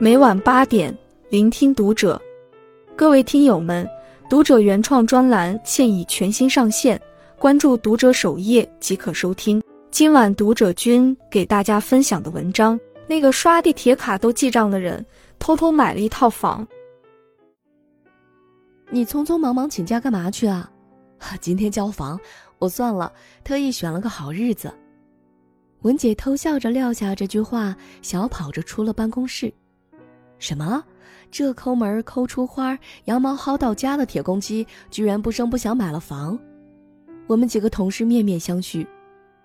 每晚八点，聆听读者。各位听友们，读者原创专栏现已全新上线，关注读者首页即可收听。今晚读者君给大家分享的文章：那个刷地铁卡都记账的人，偷偷买了一套房。你匆匆忙忙请假干嘛去啊？今天交房，我算了，特意选了个好日子。文姐偷笑着撂下这句话，小跑着出了办公室。什么？这抠门抠出花、羊毛薅到家的铁公鸡，居然不声不响买了房？我们几个同事面面相觑。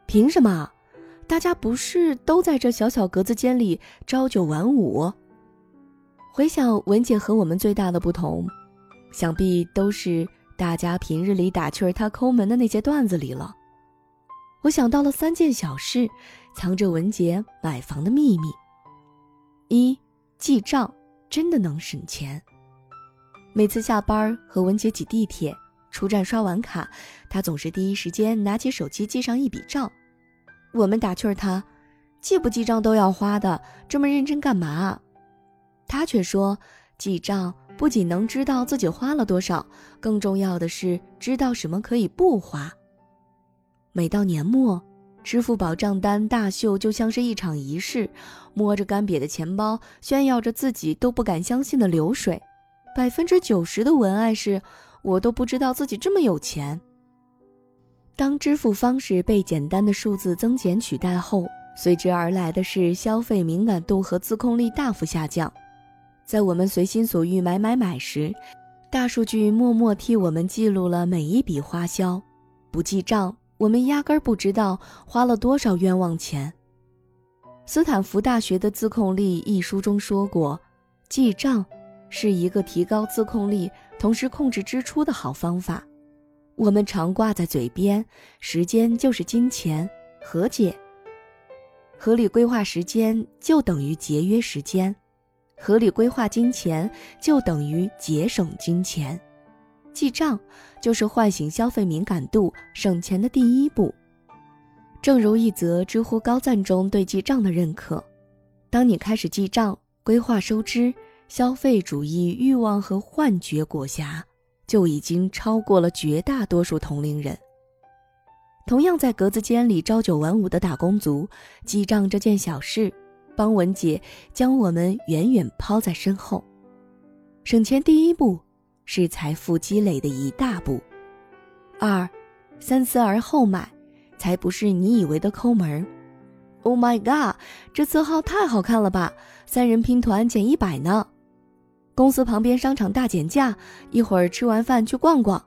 凭什么？大家不是都在这小小格子间里朝九晚五？回想文姐和我们最大的不同，想必都是大家平日里打趣儿她抠门的那些段子里了。我想到了三件小事，藏着文姐买房的秘密。一。记账真的能省钱。每次下班和文姐挤地铁，出站刷完卡，她总是第一时间拿起手机记上一笔账。我们打趣儿她，记不记账都要花的，这么认真干嘛？她却说，记账不仅能知道自己花了多少，更重要的是知道什么可以不花。每到年末。支付宝账单大秀就像是一场仪式，摸着干瘪的钱包，炫耀着自己都不敢相信的流水。百分之九十的文案是“我都不知道自己这么有钱”。当支付方式被简单的数字增减取代后，随之而来的是消费敏感度和自控力大幅下降。在我们随心所欲买买买时，大数据默默替我们记录了每一笔花销，不记账。我们压根儿不知道花了多少冤枉钱。斯坦福大学的《自控力》一书中说过，记账是一个提高自控力、同时控制支出的好方法。我们常挂在嘴边：“时间就是金钱，和解。”合理规划时间就等于节约时间，合理规划金钱就等于节省金钱。记账就是唤醒消费敏感度、省钱的第一步。正如一则知乎高赞中对记账的认可：当你开始记账、规划收支，消费主义欲望和幻觉裹挟，就已经超过了绝大多数同龄人。同样在格子间里朝九晚五的打工族，记账这件小事，帮文姐将我们远远抛在身后。省钱第一步。是财富积累的一大步。二，三思而后买，才不是你以为的抠门儿。Oh my god，这色号太好看了吧！三人拼团减一百呢。公司旁边商场大减价，一会儿吃完饭去逛逛。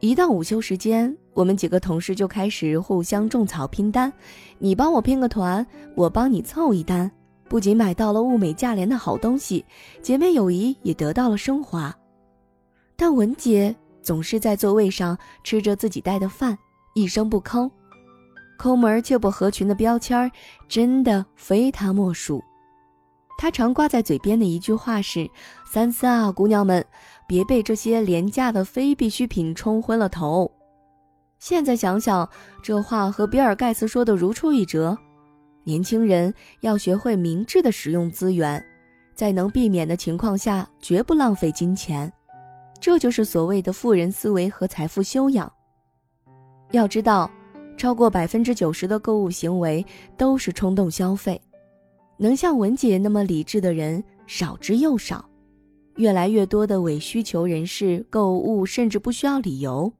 一到午休时间，我们几个同事就开始互相种草拼单，你帮我拼个团，我帮你凑一单。不仅买到了物美价廉的好东西，姐妹友谊也得到了升华。但文杰总是在座位上吃着自己带的饭，一声不吭，抠门却不合群的标签真的非他莫属。他常挂在嘴边的一句话是：“三思啊，姑娘们，别被这些廉价的非必需品冲昏了头。”现在想想，这话和比尔盖茨说的如出一辙。年轻人要学会明智的使用资源，在能避免的情况下，绝不浪费金钱。这就是所谓的富人思维和财富修养。要知道，超过百分之九十的购物行为都是冲动消费，能像文姐那么理智的人少之又少。越来越多的伪需求人士购物甚至不需要理由。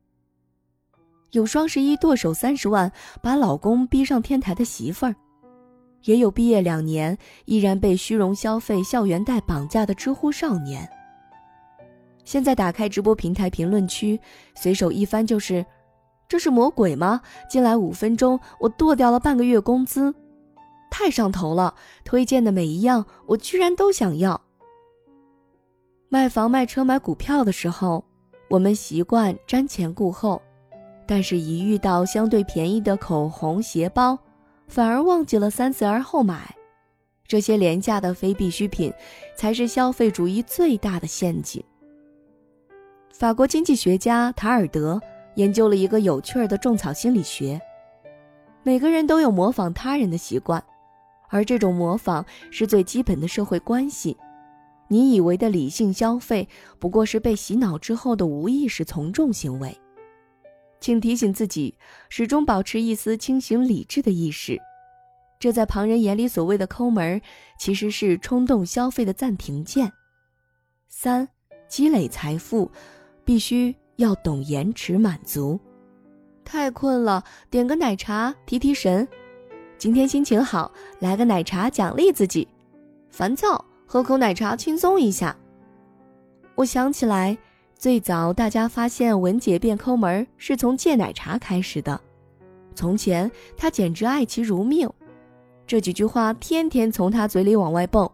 有双十一剁手三十万把老公逼上天台的媳妇儿，也有毕业两年依然被虚荣消费校园贷绑架的知乎少年。现在打开直播平台评论区，随手一翻就是：“这是魔鬼吗？进来五分钟，我剁掉了半个月工资，太上头了！推荐的每一样，我居然都想要。”卖房、卖车、买股票的时候，我们习惯瞻前顾后，但是，一遇到相对便宜的口红、鞋包，反而忘记了三思而后买。这些廉价的非必需品，才是消费主义最大的陷阱。法国经济学家塔尔德研究了一个有趣儿的种草心理学。每个人都有模仿他人的习惯，而这种模仿是最基本的社会关系。你以为的理性消费，不过是被洗脑之后的无意识从众行为。请提醒自己，始终保持一丝清醒理智的意识。这在旁人眼里所谓的抠门，其实是冲动消费的暂停键。三，积累财富，必须要懂延迟满足。太困了，点个奶茶提提神。今天心情好，来个奶茶奖励自己。烦躁。喝口奶茶轻松一下。我想起来，最早大家发现文姐变抠门是从戒奶茶开始的。从前她简直爱其如命，这几句话天天从她嘴里往外蹦。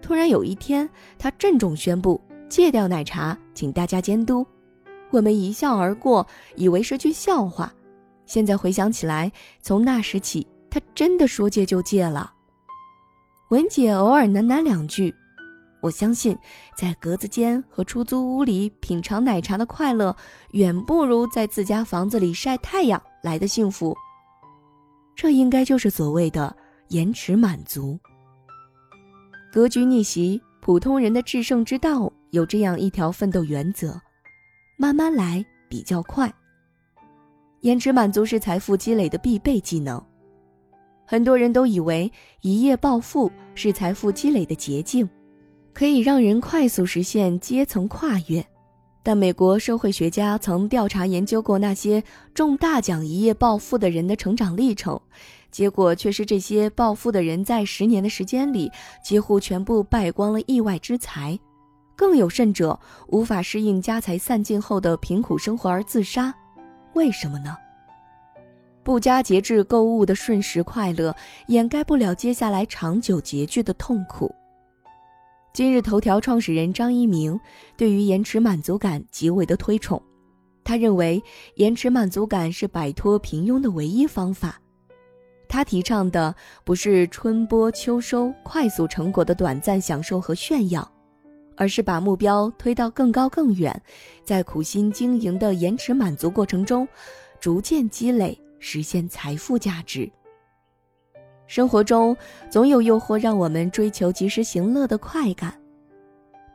突然有一天，她郑重宣布戒掉奶茶，请大家监督。我们一笑而过，以为是句笑话。现在回想起来，从那时起，他真的说戒就戒了。文姐偶尔喃喃两句，我相信，在格子间和出租屋里品尝奶茶的快乐，远不如在自家房子里晒太阳来的幸福。这应该就是所谓的延迟满足。格局逆袭，普通人的制胜之道有这样一条奋斗原则：慢慢来，比较快。延迟满足是财富积累的必备技能。很多人都以为一夜暴富是财富积累的捷径，可以让人快速实现阶层跨越。但美国社会学家曾调查研究过那些中大奖一夜暴富的人的成长历程，结果却是这些暴富的人在十年的时间里几乎全部败光了意外之财，更有甚者无法适应家财散尽后的贫苦生活而自杀。为什么呢？不加节制购物的瞬时快乐，掩盖不了接下来长久拮据的痛苦。今日头条创始人张一鸣对于延迟满足感极为的推崇，他认为延迟满足感是摆脱平庸的唯一方法。他提倡的不是春播秋收、快速成果的短暂享受和炫耀，而是把目标推到更高更远，在苦心经营的延迟满足过程中，逐渐积累。实现财富价值。生活中总有诱惑让我们追求及时行乐的快感，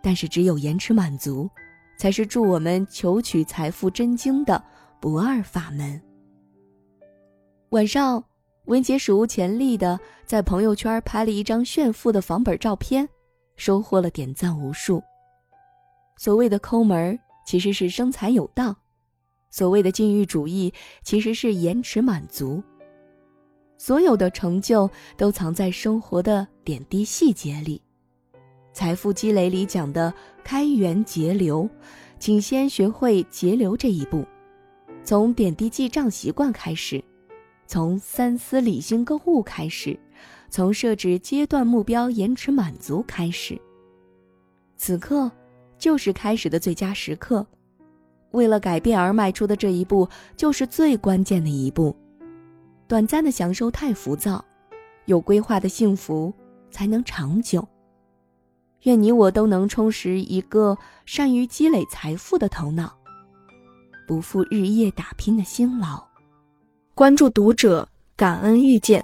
但是只有延迟满足，才是助我们求取财富真经的不二法门。晚上，文杰史无前例的在朋友圈拍了一张炫富的房本照片，收获了点赞无数。所谓的抠门，其实是生财有道。所谓的禁欲主义，其实是延迟满足。所有的成就都藏在生活的点滴细节里。财富积累里讲的开源节流，请先学会节流这一步，从点滴记账习惯开始，从三思理性购物开始，从设置阶段目标延迟满足开始。此刻，就是开始的最佳时刻。为了改变而迈出的这一步，就是最关键的一步。短暂的享受太浮躁，有规划的幸福才能长久。愿你我都能充实一个善于积累财富的头脑，不负日夜打拼的辛劳。关注读者，感恩遇见。